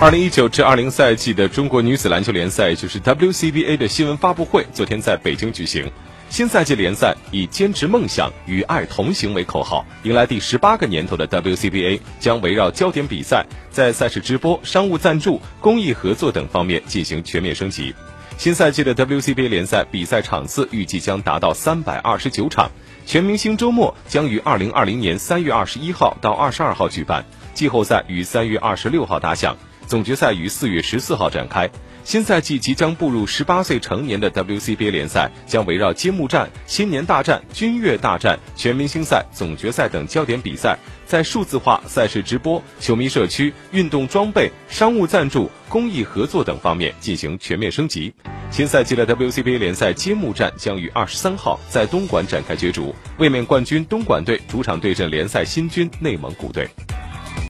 二零一九至二零赛季的中国女子篮球联赛，就是 WCBA 的新闻发布会，昨天在北京举行。新赛季联赛以“坚持梦想，与爱同行”为口号，迎来第十八个年头的 WCBA 将围绕焦点比赛，在赛事直播、商务赞助、公益合作等方面进行全面升级。新赛季的 WCBA 联赛比赛场次预计将达到三百二十九场，全明星周末将于二零二零年三月二十一号到二十二号举办，季后赛于三月二十六号打响。总决赛于四月十四号展开。新赛季即将步入十八岁成年的 WCBA 联赛将围绕揭幕战、新年大战、军乐大战、全明星赛、总决赛等焦点比赛，在数字化、赛事直播、球迷社区、运动装备、商务赞助、公益合作等方面进行全面升级。新赛季的 WCBA 联赛揭幕战将于二十三号在东莞展开角逐，卫冕冠军东莞队主场对阵联赛新军内蒙古队。